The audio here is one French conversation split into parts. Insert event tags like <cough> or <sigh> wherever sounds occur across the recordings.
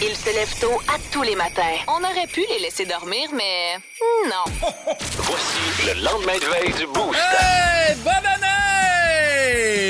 Ils se lèvent tôt à tous les matins. On aurait pu les laisser dormir, mais non. <laughs> Voici le lendemain de veille du Boost. Hey, bonne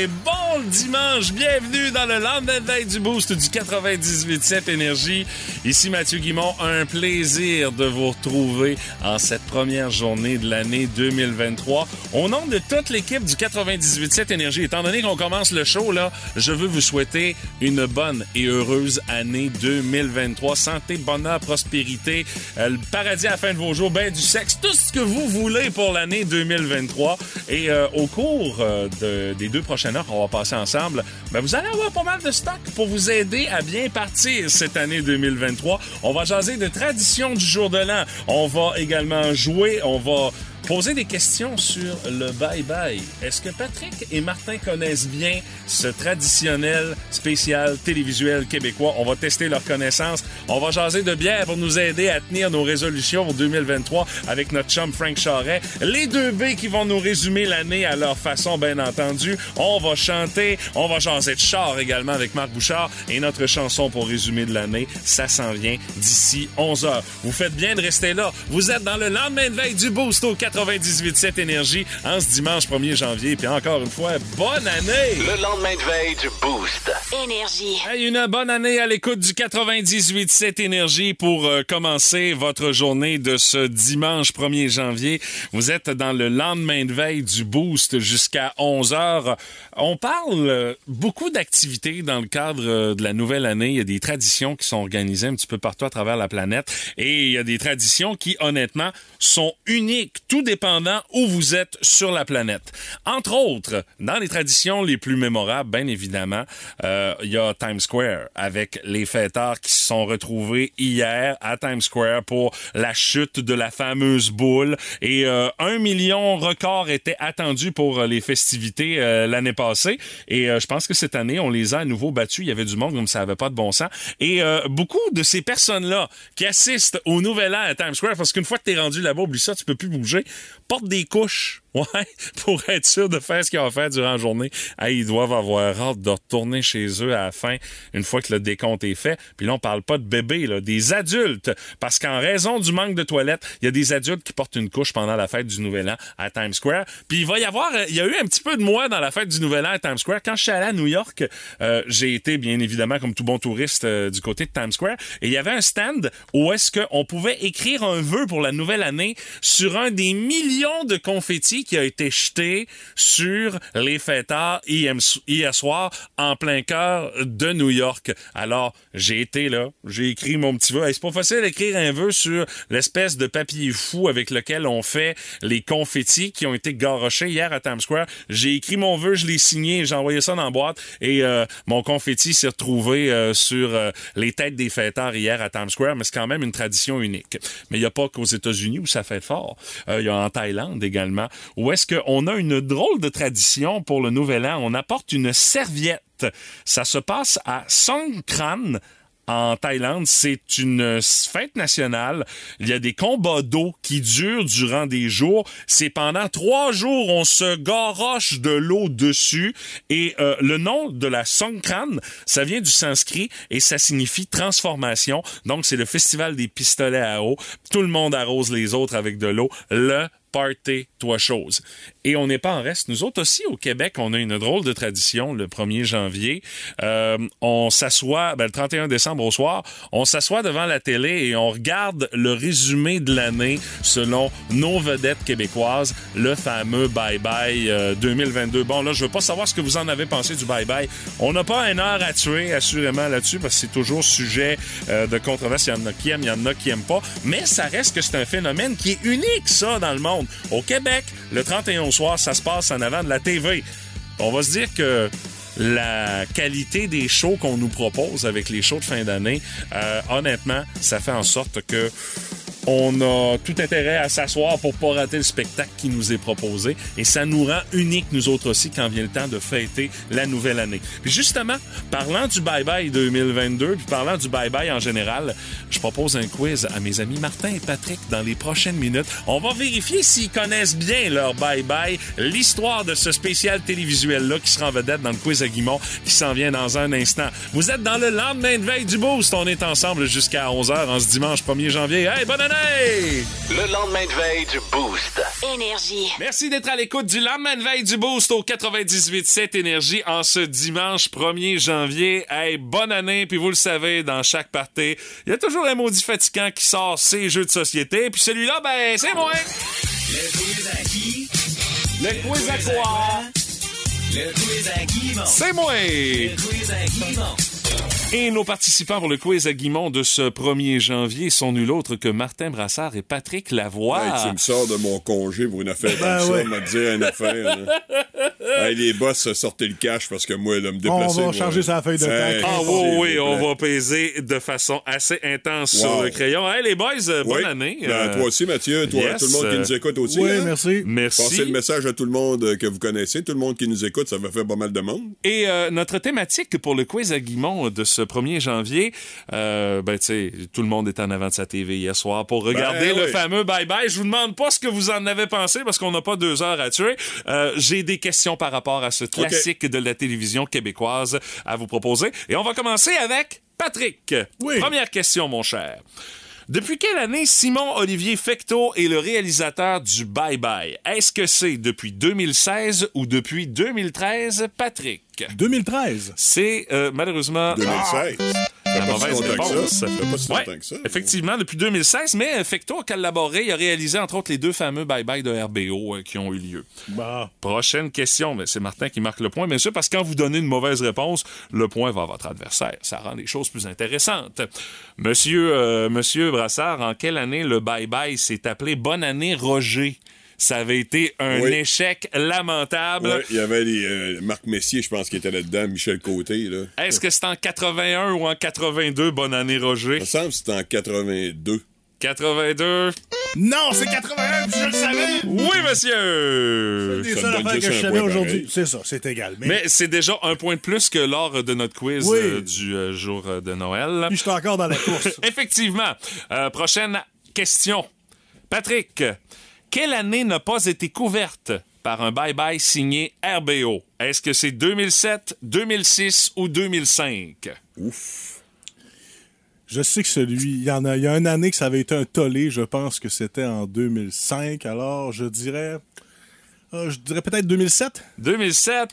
Bon dimanche, bienvenue dans le veille du Boost du 98.7 Énergie. Ici Mathieu Guimont, un plaisir de vous retrouver en cette première journée de l'année 2023. Au nom de toute l'équipe du 98.7 Énergie, étant donné qu'on commence le show, là, je veux vous souhaiter une bonne et heureuse année 2023. Santé, bonheur, prospérité, euh, le paradis à fin de vos jours, ben du sexe, tout ce que vous voulez pour l'année 2023. Et euh, au cours euh, de- des deux prochaines heures qu'on va passer ensemble, ben, vous allez avoir pas mal de stock pour vous aider à bien partir cette année 2023. On va jaser de tradition du jour de l'an. On va également jouer, on va poser des questions sur le bye-bye. Est-ce que Patrick et Martin connaissent bien ce traditionnel spécial télévisuel québécois? On va tester leurs connaissances. On va jaser de bière pour nous aider à tenir nos résolutions pour 2023 avec notre chum Frank Charret. Les deux B qui vont nous résumer l'année à leur façon, bien entendu. On va chanter, on va jaser de char également avec Marc Bouchard et notre chanson pour résumer de l'année, ça s'en vient d'ici 11 heures. Vous faites bien de rester là. Vous êtes dans le lendemain de veille du Boost au 98.7 Énergie en ce dimanche 1er janvier. Puis encore une fois, bonne année! Le lendemain de veille du Boost. Énergie. Hey, une bonne année à l'écoute du 98.7 Énergie pour euh, commencer votre journée de ce dimanche 1er janvier. Vous êtes dans le lendemain de veille du Boost jusqu'à 11 heures. On parle euh, beaucoup d'activités dans le cadre euh, de la nouvelle année. Il y a des traditions qui sont organisées un petit peu partout à travers la planète et il y a des traditions qui, honnêtement, sont uniques, tout dépendant où vous êtes sur la planète. Entre autres, dans les traditions les plus mémorables, bien évidemment, euh, il y a Times Square avec les fêtards qui se sont retrouvés hier à Times Square pour la chute de la fameuse boule et euh, un million record était attendu pour euh, les festivités euh, l'année passée et euh, je pense que cette année on les a à nouveau battus. Il y avait du monde comme ça avait pas de bon sens et beaucoup de ces personnes-là qui assistent au Nouvel An à Times Square parce qu'une fois que t'es rendu là-bas, oublie ça, tu peux plus bouger, portent des couches. Ouais, <laughs> pour être sûr de faire ce qu'ils ont fait durant la journée. Ils doivent avoir hâte de retourner chez eux à la fin, une fois que le décompte est fait. Puis là, on parle pas de bébés, des adultes. Parce qu'en raison du manque de toilettes, il y a des adultes qui portent une couche pendant la fête du Nouvel An à Times Square. Puis il va y avoir, euh, il y a eu un petit peu de moi dans la fête du Nouvel An à Times Square. Quand je suis allé à New York, euh, j'ai été, bien évidemment, comme tout bon touriste, euh, du côté de Times Square. Et il y avait un stand où est-ce qu'on pouvait écrire un vœu pour la nouvelle année sur un des millions de confettis qui a été jeté sur les fêtards hier soir en plein cœur de New York. Alors, j'ai été là, j'ai écrit mon petit vœu. Hey, c'est pas facile d'écrire un vœu sur l'espèce de papier fou avec lequel on fait les confettis qui ont été garochés hier à Times Square. J'ai écrit mon vœu, je l'ai signé, j'ai envoyé ça dans la boîte et euh, mon confetti s'est retrouvé euh, sur euh, les têtes des fêtards hier à Times Square, mais c'est quand même une tradition unique. Mais il n'y a pas qu'aux États-Unis où ça fait fort. Il y a en Thaïlande également, où est-ce qu'on a une drôle de tradition pour le Nouvel An. On apporte une serviette. Ça se passe à Songkran, en Thaïlande, c'est une fête nationale. Il y a des combats d'eau qui durent durant des jours. C'est pendant trois jours, on se garoche de l'eau dessus. Et euh, le nom de la Songkran, ça vient du sanskrit et ça signifie transformation. Donc, c'est le festival des pistolets à eau. Tout le monde arrose les autres avec de l'eau. Le party, toi chose. Et on n'est pas en reste. Nous autres aussi, au Québec, on a une drôle de tradition le 1er janvier. Euh, on s'assoit, ben, le 31 décembre au soir, on s'assoit devant la télé et on regarde le résumé de l'année selon nos vedettes québécoises, le fameux Bye Bye euh, 2022. Bon, là, je veux pas savoir ce que vous en avez pensé du Bye Bye. On n'a pas un heure à tuer, assurément, là-dessus, parce que c'est toujours sujet euh, de controverse. Il y en a qui aiment, il y en a qui aiment pas. Mais ça reste que c'est un phénomène qui est unique, ça, dans le monde. Au Québec, le 31 au soir, ça se passe en avant de la TV. On va se dire que la qualité des shows qu'on nous propose avec les shows de fin d'année, euh, honnêtement, ça fait en sorte que on a tout intérêt à s'asseoir pour pas rater le spectacle qui nous est proposé. Et ça nous rend unique, nous autres aussi, quand vient le temps de fêter la nouvelle année. Puis justement, parlant du bye-bye 2022, puis parlant du bye-bye en général, je propose un quiz à mes amis Martin et Patrick dans les prochaines minutes. On va vérifier s'ils connaissent bien leur bye-bye, l'histoire de ce spécial télévisuel-là qui sera en vedette dans le quiz à Guimont qui s'en vient dans un instant. Vous êtes dans le lendemain de veille du Boost. On est ensemble jusqu'à 11h en ce dimanche 1er janvier. Hey, bonne année! Le lendemain de veille du Boost. Énergie. Merci d'être à l'écoute du lendemain de veille du Boost au 98.7 Énergie en ce dimanche 1er janvier. Hey, bonne année, puis vous le savez, dans chaque partie, il y a toujours un maudit fatigant qui sort ses jeux de société, puis celui-là, ben, c'est moi! Le quiz à qui? Le quiz à quoi? Le quiz à Guimont. C'est moi! Le quiz à Guimont. Et nos participants pour le quiz à Guimont de ce 1er janvier sont nul autre que Martin Brassard et Patrick Lavoie. Hey, tu me sors de mon congé pour une affaire Ben comme ouais. ça, m'a dit une affaire. là. <laughs> hey, les boss, sortez le cash parce que moi, là, me On déplacer. va moi, changer sa feuille de Hey, temps. Ah s'il oui, on va peser de façon assez intense Wow. sur le crayon. Hey les boys, euh, bonne année. Ben, Euh, toi aussi, Mathieu. Toi, yes, tout le monde qui euh, nous écoute aussi. Oui, hein? merci. Merci. Passez le message à tout le monde euh, que vous connaissez. Tout le monde qui nous écoute, ça va faire pas mal de monde. Et euh, notre thématique pour le quiz à Guimont de ce 1er janvier, euh, ben tu sais, tout le monde est en avant de sa TV hier soir pour regarder Ben le oui. fameux bye-bye. Je vous demande pas ce que vous en avez pensé parce qu'on n'a pas deux heures à tuer. Euh, J'ai des questions par rapport à ce classique de la télévision québécoise à vous proposer. Et on va commencer avec Patrick. Oui. Première question, mon cher. Depuis quelle année Simon-Olivier Fecteau est le réalisateur du Bye Bye? Est-ce que c'est depuis 2016 ou depuis 2013, Patrick? 2013. C'est euh, malheureusement 2016. la pas mauvaise si longtemps que réponse. ça. Ça fait pas si Ouais, longtemps que ça. Effectivement, depuis 2016, mais Fecteau a collaboré, il a réalisé entre autres les deux fameux Bye Bye de RBO euh, qui ont eu lieu. Bah. Prochaine question, mais c'est Martin qui marque le point, bien sûr, parce que quand vous donnez une mauvaise réponse, le point va à votre adversaire. Ça rend les choses plus intéressantes. Monsieur, euh, Monsieur Brassard, en quelle année le Bye Bye s'est appelé Bonne année Roger? Ça avait été un Oui. échec lamentable. Ouais, il y avait les, euh, Marc Messier, je pense, qui était là-dedans, Michel Côté. Là. Est-ce que c'est en 81 ou en 82, Bonne année Roger? Il me semble que c'était en 82. 82. Non, c'est 81, puis je le savais. Oui, monsieur! C'est Ça ça l'affaire que je savais aujourd'hui. C'est ça, c'est égal. Mais, Mais c'est déjà un point de plus que lors de notre quiz Oui. euh, du euh, jour de Noël. puis je suis encore dans la course. <laughs> Effectivement. Euh, prochaine question. Patrick, quelle année n'a pas été couverte par un bye-bye signé RBO? Est-ce que c'est 2007, 2006 ou 2005? Je sais que celui, il y en a, il y a une année que ça avait été un tollé. Je pense que c'était en 2005. Alors, je dirais, euh, je dirais peut-être 2007. 2007.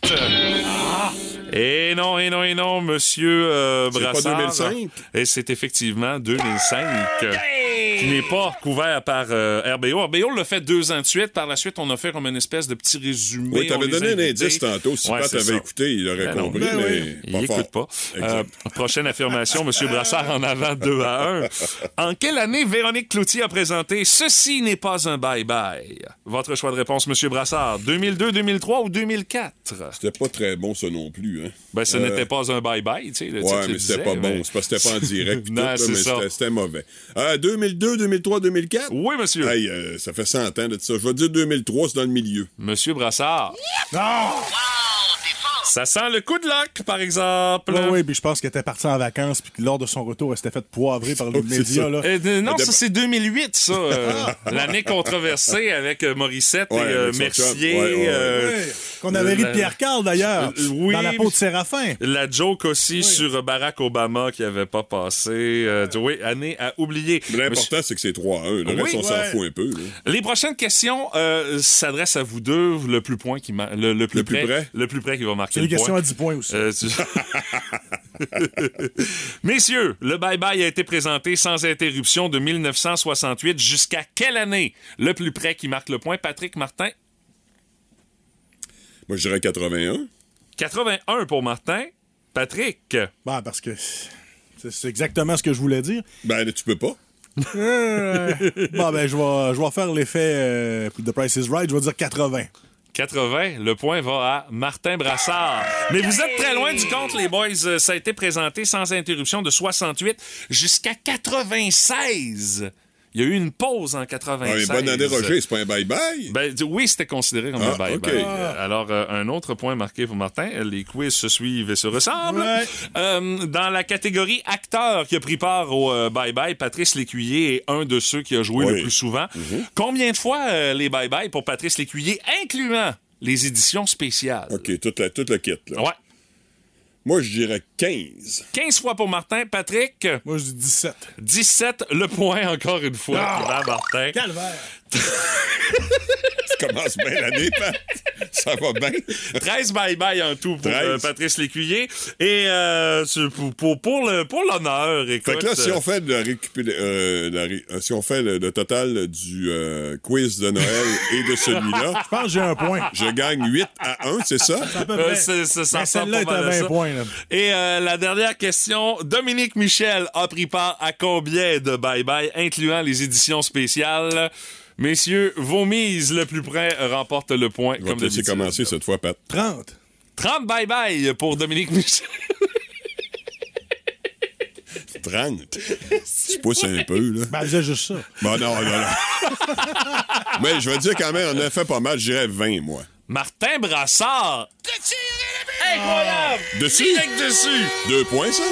Et non, et non, et non, monsieur euh, C'est pas Brassard. 2005? Et c'est effectivement 2005. Qui n'est pas couvert par euh, RBO. RBO l'a fait deux ans de suite. Par la suite, on a fait comme une espèce de petit résumé. Oui, On t'avais les donné a un indice tantôt. Si Ouais, Pat avait ça. écouté, il aurait Ben non. compris, Ben mais oui. Il pas écoute fort. pas. Euh, prochaine affirmation, M. Brassard en avant 2 à 1. En quelle année Véronique Cloutier a présenté Ceci n'est pas un bye-bye? Votre choix de réponse, M. Brassard. 2002, 2003 ou 2004? C'était pas très bon, ça non plus. Hein. Ben, ce Euh, n'était pas un bye-bye, tu sais. le Ouais, mais c'était pas mais- bon. C'est parce que c'était pas en direct. <laughs> Non, c'est ça. c'était- mauvais. Euh, 2002, 2003, 2004? Oui, monsieur. Hey, euh, ça fait 100 ans de ça. Je vais dire 2003, c'est dans le milieu. Monsieur Brassard. Non! Ça sent le coup de lock, par exemple. Oui, oui, puis je pense qu'elle était partie en vacances, puis que lors de son retour, elle s'était fait poivrer par <laughs> les Oh, médias. Là. Euh, euh, non, ça c'est 2008, ça. euh, <laughs> L'année controversée avec euh, Morissette Ouais, et euh, avec Mercier. chum. Ouais, ouais, ouais. euh, Ouais, Qu'on avait ri de Pierre Carl, d'ailleurs, Euh, oui. dans la peau de Séraphin. La joke aussi sur Barack Obama qui avait pas passé. Euh, oui, année à oublier. Mais l'important, c'est que c'est 3-1. Le Oui, reste, on s'en fout un peu. là. Les prochaines questions euh, s'adressent à vous deux. Le plus point qui le, le plus Le plus près, près? le plus près qui va marquer C'est une question point. à 10 points aussi. Euh, tu- <laughs> Messieurs, le bye-bye a été présenté sans interruption de 1968 jusqu'à quelle année? Le plus près qui marque le point, Patrick Martin? Moi, je dirais 81. 81 pour Martin. Patrick? Bah, parce que c'est exactement ce que je voulais dire. Ben, tu peux pas. Euh, <laughs> bon, ben, je vais, je vais faire l'effet euh, de Price is Right. Je vais dire 80. 80, le point va à Martin Brassard. Mais vous êtes très loin du compte, les boys. Euh, Ça a été présenté sans interruption de 68 jusqu'à 96. Il y a eu une pause en Ah, 96. mais bonne année, Roger, c'est pas un bye-bye. Ben, oui, c'était considéré comme Ah, un bye-bye. ok. Euh, Alors, euh, un autre point marqué pour Martin. Les quiz se suivent et se ressemblent. Ouais. Euh, dans la catégorie acteur qui a pris part au euh, bye-bye, Patrice Lécuyer est un de ceux qui a joué Oui. le plus souvent. Combien de fois euh, les bye-bye pour Patrice Lécuyer, incluant les éditions spéciales? OK, toute la, toute la kit, là. Ouais. Moi, je dirais 15. 15 fois pour Martin. Patrick, Moi, je dis 17. 17, le point encore une fois. Ah! Martin. Calvaire. <laughs> Tu commences bien l'année, Pat. <laughs> Ça va bien. 13 bye-bye en tout pour 13. euh, Patrice Lécuyer. Et euh, c'est pour, pour, pour le- pour l'honneur, écoute... Fait que là, si euh, on fait le, récupé- euh, la si on fait le, le total du euh, quiz de Noël et de celui-là, <laughs> Je pense que j'ai un point. je gagne 8 à 1, c'est ça? À peu près. c'est- c'est- ça celle-là est à à 20 ça. points. Là. Et euh, la dernière question, Dominique Michel a pris part à combien de bye-bye, incluant les éditions spéciales? Messieurs, vos mises le plus près remportent le point. Je vais comme te laisser commencer cette fois, Pat. 30. 30 bye-bye pour Dominique Michel. 30. <laughs> Tu pousses un peu, là. Ben, elle disait juste ça. Bon, non, non, non. <laughs> Mais je vais dire quand même, on a fait pas mal, je dirais 20, moi. Martin Brassard. Incroyable! Dessus? Direct dessus! Deux points, ça?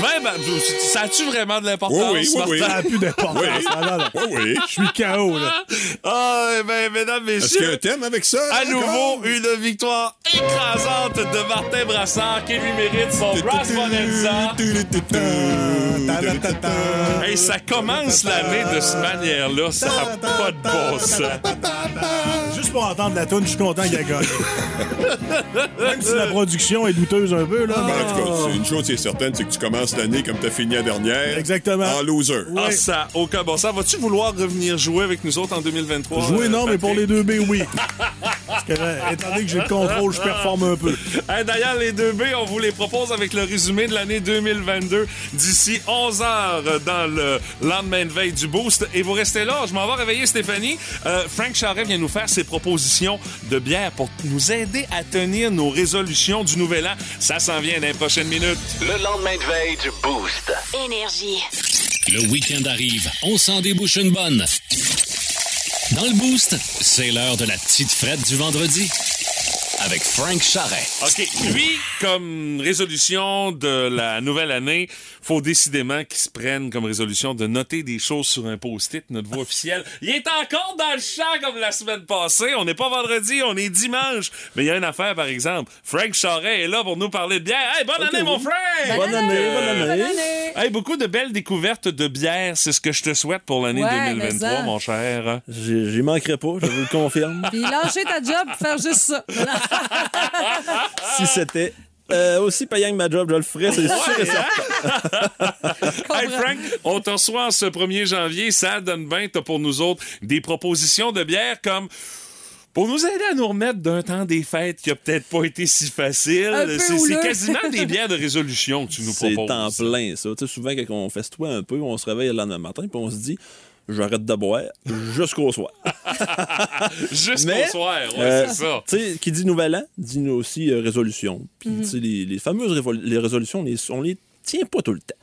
20 ba- Ça a-tu vraiment de l'importance, Oui, oui, oui. Ça n'a plus d'importance. Oui. Ah. Oui, oui. Je suis KO, là. Ah, eh ben, mesdames, Est-ce qu'il y a un messieurs, thème avec ça? à nouveau, une victoire écrasante de Martin Brassard qui lui mérite son Brass Bonanza. Et ça commence l'année de cette manière-là. Ça n'a pas de bon sens. Juste pour entendre la tune, je suis content gagné. <laughs> Même si la production est douteuse un peu, là. Ben, mais- en tout cas, une chose qui est certaine, c'est que tu commences l'année comme tu as fini la dernière. Exactement. En loser. Ah, ça aucun bon sens. Vas-tu vouloir revenir jouer avec nous autres en 2023? Jouer, euh, non, mais pour les deux B, oui. <laughs> Parce que, euh, étant donné que j'ai le contrôle, je performe un peu. Hey, D'ailleurs, les deux B, on vous les propose avec le résumé de l'année 2022 d'ici 11 heures dans le lendemain de veille du Boost. Et vous restez là, je m'en vais réveiller Stéphanie. Euh, Frank Charret vient nous faire ses propositions de bière pour nous aider à tenir nos résolutions du nouvel an. Ça s'en vient dans les prochaines minutes. Le lendemain de veille du Boost. Énergie. Le week-end arrive, on s'en débouche une bonne. Dans le boost, c'est l'heure de la petite frette du vendredi. Avec Frank Charret. OK. Lui, comme résolution de la nouvelle année, faut décidément qu'il se prenne comme résolution de noter des choses sur un post-it, notre voix officielle. Il est encore dans le champ comme la semaine passée. On n'est pas vendredi, on est dimanche. Mais il y a une affaire, par exemple. Frank Charret est là pour nous parler de bière. Hey, bonne année, mon Frank! Bonne année, bonne année. Hey, beaucoup de belles découvertes de bière. C'est ce que je te souhaite pour l'année Ouais, 2023, mais ça. mon cher. J'y j'y manquerai pas, je vous le confirme. Puis lâcher ta job pour faire juste ça. <laughs> <laughs> si c'était euh, aussi payant que ma job, je le ferais, c'est sûr et certain. <laughs> Hey Frank, on te reçoit ce 1er janvier. Ça donne bien, t'as pour nous autres des propositions de bière comme. Pour nous aider à nous remettre d'un temps des fêtes qui a peut-être pas été si facile, c'est c'est quasiment des bières de résolution que tu nous <laughs> C'est proposes. en plein, ça. Tu sais, souvent, quand on festoie un peu, on se réveille le lendemain matin, puis on se dit, j'arrête de boire jusqu'au soir. <laughs> Jusqu'au Mais, soir, ouais, Euh, c'est ça. Tu sais, qui dit nouvel an, dit aussi euh, résolution. Puis, Mhm. tu sais, les, les fameuses les résolutions, on les, on les tient pas tout le temps.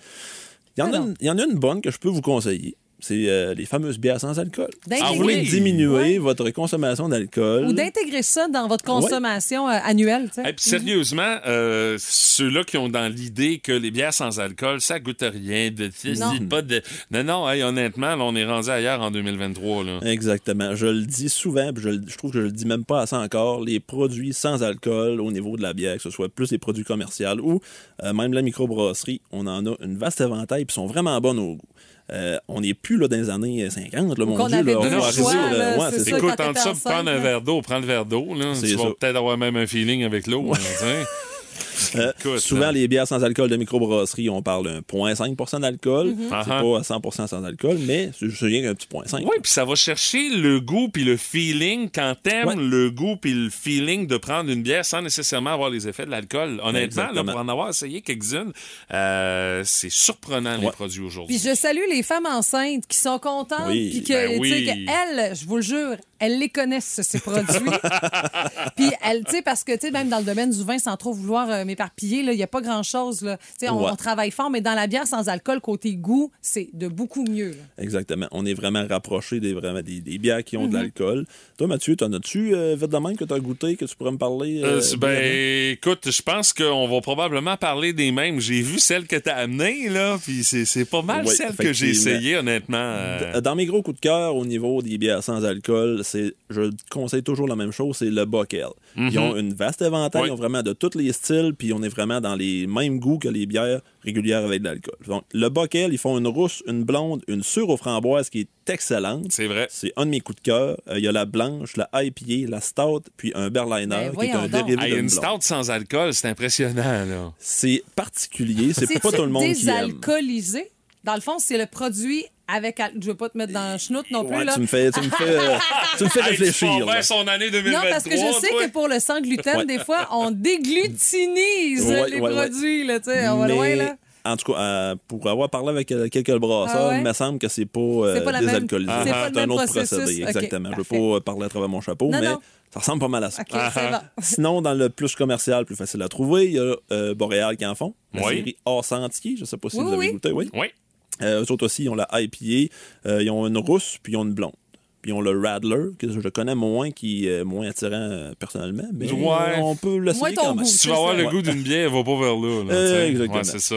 Il y, en Ah a non. une- il y en a une bonne que je peux vous conseiller. C'est euh, les fameuses bières sans alcool. D'intégrer- Ah Vous voulez oui? diminuer Ouais. votre consommation d'alcool. Ou d'intégrer ça dans votre consommation euh, annuelle. tu sais. Et puis sérieusement, euh, ceux-là qui ont dans l'idée que les bières sans alcool, ça goûte à rien, de, Non. pas de. Non, non, hey, honnêtement, là, on est rendu ailleurs en 2023. Là. Exactement. Je le dis souvent, puis je, trouve que je le dis même pas assez encore, les produits sans alcool au niveau de la bière, que ce soit plus les produits commerciaux ou euh, même la microbrasserie, on en a une vaste éventail, puis sont vraiment bonnes au goût. Euh, on n'est plus là dans les années 50, là, mon qu'on Dieu. avait là, on deux va choix, arriver, là, ouais, c'est c'est ça. ça. Écoute, quand entre t'étais ça, enceinte, prendre un verre d'eau, prendre le verre d'eau, tu vas peut-être avoir même un feeling avec l'eau. hein. Euh, Écoute, souvent, là. les bières sans alcool de microbrasserie, on parle d'un 0,5 d'alcool. Mm-hmm. C'est Ah ah. pas à 100 sans alcool, mais c'est juste rien qu'un petit point 5. Oui, puis ça va chercher le goût puis le feeling quand t'aimes Ouais. le goût puis le feeling de prendre une bière sans nécessairement avoir les effets de l'alcool. Honnêtement, là, pour en avoir essayé quelques-unes, euh, c'est surprenant les produits aujourd'hui. Puis je salue les femmes enceintes qui sont contentes. Oui. Puis que, Ben tu sais, oui. qu'elles, je vous le jure, elles les connaissent, ces produits. <laughs> puis elles, tu sais, parce que, tu sais, même dans le domaine du vin, sans trop vouloir euh, m'éparpiller. Là. Il n'y a pas grand-chose. là. Tu sais, On, Ouais. on travaille fort, mais dans la bière sans alcool, côté goût, c'est de beaucoup mieux. là. Exactement. On est vraiment rapproché des, vraiment des, des bières qui ont de Mhm. l'alcool. Toi, Mathieu, t'en as-tu euh, vite de même que t'as goûté, que tu pourrais me parler? Euh, euh, ben, écoute, je pense qu'on va probablement parler des mêmes. J'ai vu celle que t'as amenée, là, puis c'est c'est pas mal Oui, celle que j'ai essayée, honnêtement. euh. Dans mes gros coups de cœur au niveau des bières sans alcool, c'est je conseille toujours la même chose, c'est le Bockel. Ils ont une vaste éventail, Oui. ils ont vraiment de tous les styles, puis on est vraiment dans les mêmes goûts que les bières régulières avec de l'alcool. Donc, le Bockel, ils font une rousse, une blonde, une sûre aux framboises qui est excellente. C'est vrai. C'est un de mes coups de cœur. Euh, Il y a la blanche, la IPA, la stout, puis un Berliner Ben, qui est un donc. dérivé Hey, une blonde. stout sans alcool, c'est impressionnant, là. C'est particulier, c'est C'est pas tout le monde qui aime. désalcoolisé. Dans le fond, c'est le produit avec. al- Je veux pas te mettre dans le schnout non plus. Ouais, là. tu me fais, tu me fais, euh, tu me fais Hey, tu réfléchir. bien là. son année 2023, Non, parce que je sais toi. que pour le sans gluten, Ouais. des fois, on déglutinise Ouais, les ouais, ouais. produits. Là, tu sais, on va Mais, loin, là. En tout cas, euh, pour avoir parlé avec euh, quelques brasseurs, Ah ouais? il me semble que c'est pas, euh, C'est pas désalcoolisé. c'est un même autre processus. procédé, exactement. Je veux parfait. pas parler à travers mon chapeau, Non, mais non. ça ressemble pas mal à ça. Bon. <laughs> Sinon, dans le plus commercial, plus facile à trouver, il y a euh, Boréal qui en font. La Oui. série Hors Sentier. Je sais pas si Oui, vous avez oui. goûté. Oui. Oui. Euh, eux autres aussi, ils ont la IPA. euh, ils ont une rousse, puis ils ont une blonde. Puis ils ont le Radler, que je connais moins, qui est moins attirant euh, personnellement, mais Ouais. on peut l'essayer quand même. Si tu vas avoir ça. le goût d'une bière, va pas vers là. là, Euh, exactement. Ouais, c'est ça.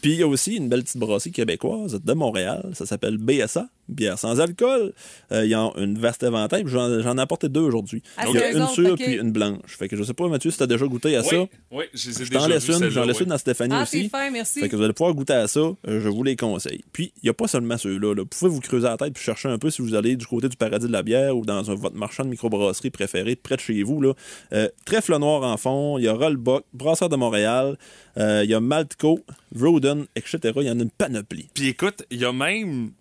Puis il y a aussi une belle petite brasserie québécoise de Montréal. Ça s'appelle BSA, bière sans alcool. Euh, ils ont une vaste éventail. J'en j'en ai apporté deux aujourd'hui. Ah, Il y a une autres, sûre puis une blanche. Fait que je sais pas, Mathieu, si t'as déjà goûté à ça. Oui, oui, je les ai déjà t'en laisse une, j'en laisse une dans Stéphanie Ah, aussi. c'est fin, merci. Fait que vous allez pouvoir goûter à ça. Euh, je vous les conseille. Puis, il n'y a pas seulement ceux-là. là. Vous pouvez vous creuser la tête puis chercher un peu si vous allez du côté du paradis de la bière ou dans un- votre marchand de microbrasserie préféré près de chez vous. Là. Euh, Trèfle Noir en fond, il y a Rollbuck, Brasseur de Montréal, euh, il y a Maltco, Roden, etc. Il y en a une panoplie. Puis écoute, il y a même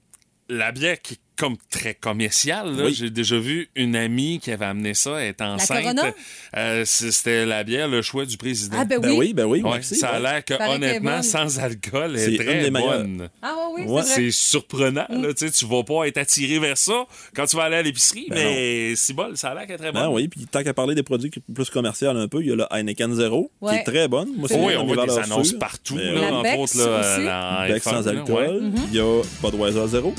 la bière qui comme très. Oui. J'ai déjà vu une amie qui avait amené ça, elle est enceinte. Euh, C'était la bière, le choix du président. Ah, ben Ben oui. ben oui. Ouais, merci, ça a ouais. l'air que, Paraît honnêtement, sans alcool, elle C'est est une très bonne. Ah, oui, Ouais, c'est surprenant, là, tu vas pas être attiré vers ça quand tu vas aller à l'épicerie, Ben mais c'est bon, ça a l'air qu'elle est très bonne. Ben oui, puis tant qu'à parler des produits plus commerciaux un peu, il y a le Heineken Zero, qui est très bonne. Moi, Oui, une on des voit des annonces partout, Ben là, oui. La entre autres. Là, sans alcool. ouais. Il y a Budweiser Zero.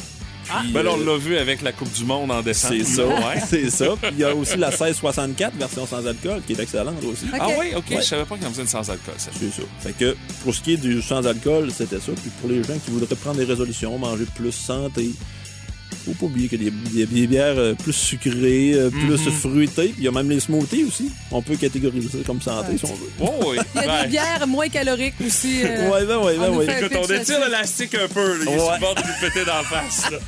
Puis, Ben là, on euh, l'a vu avec la Coupe du Monde en décembre. C'est ça, Ouais. <laughs> c'est ça. Puis il y a aussi la 1664, version sans alcool, qui est excellente aussi. Ah oui, OK, Ouais. je savais pas qu'il y en faisait une sans alcool. ça. C'est ça. Fait que pour ce qui est du sans alcool, c'était ça. Puis pour les gens qui voudraient prendre des résolutions, manger plus santé, faut pas oublier qu'il y a des, bières euh, plus sucrées, euh, plus Mhm. fruitées. Puis il y a même les smoothies aussi. On peut catégoriser ça comme santé si on veut. Oh, oui. Il y a des bières moins caloriques aussi. euh, Ouais, ben ouais, ben ouais. Écoute, on étire l'élastique un peu. Là. Il Ouais. de nous péter dans la face. là.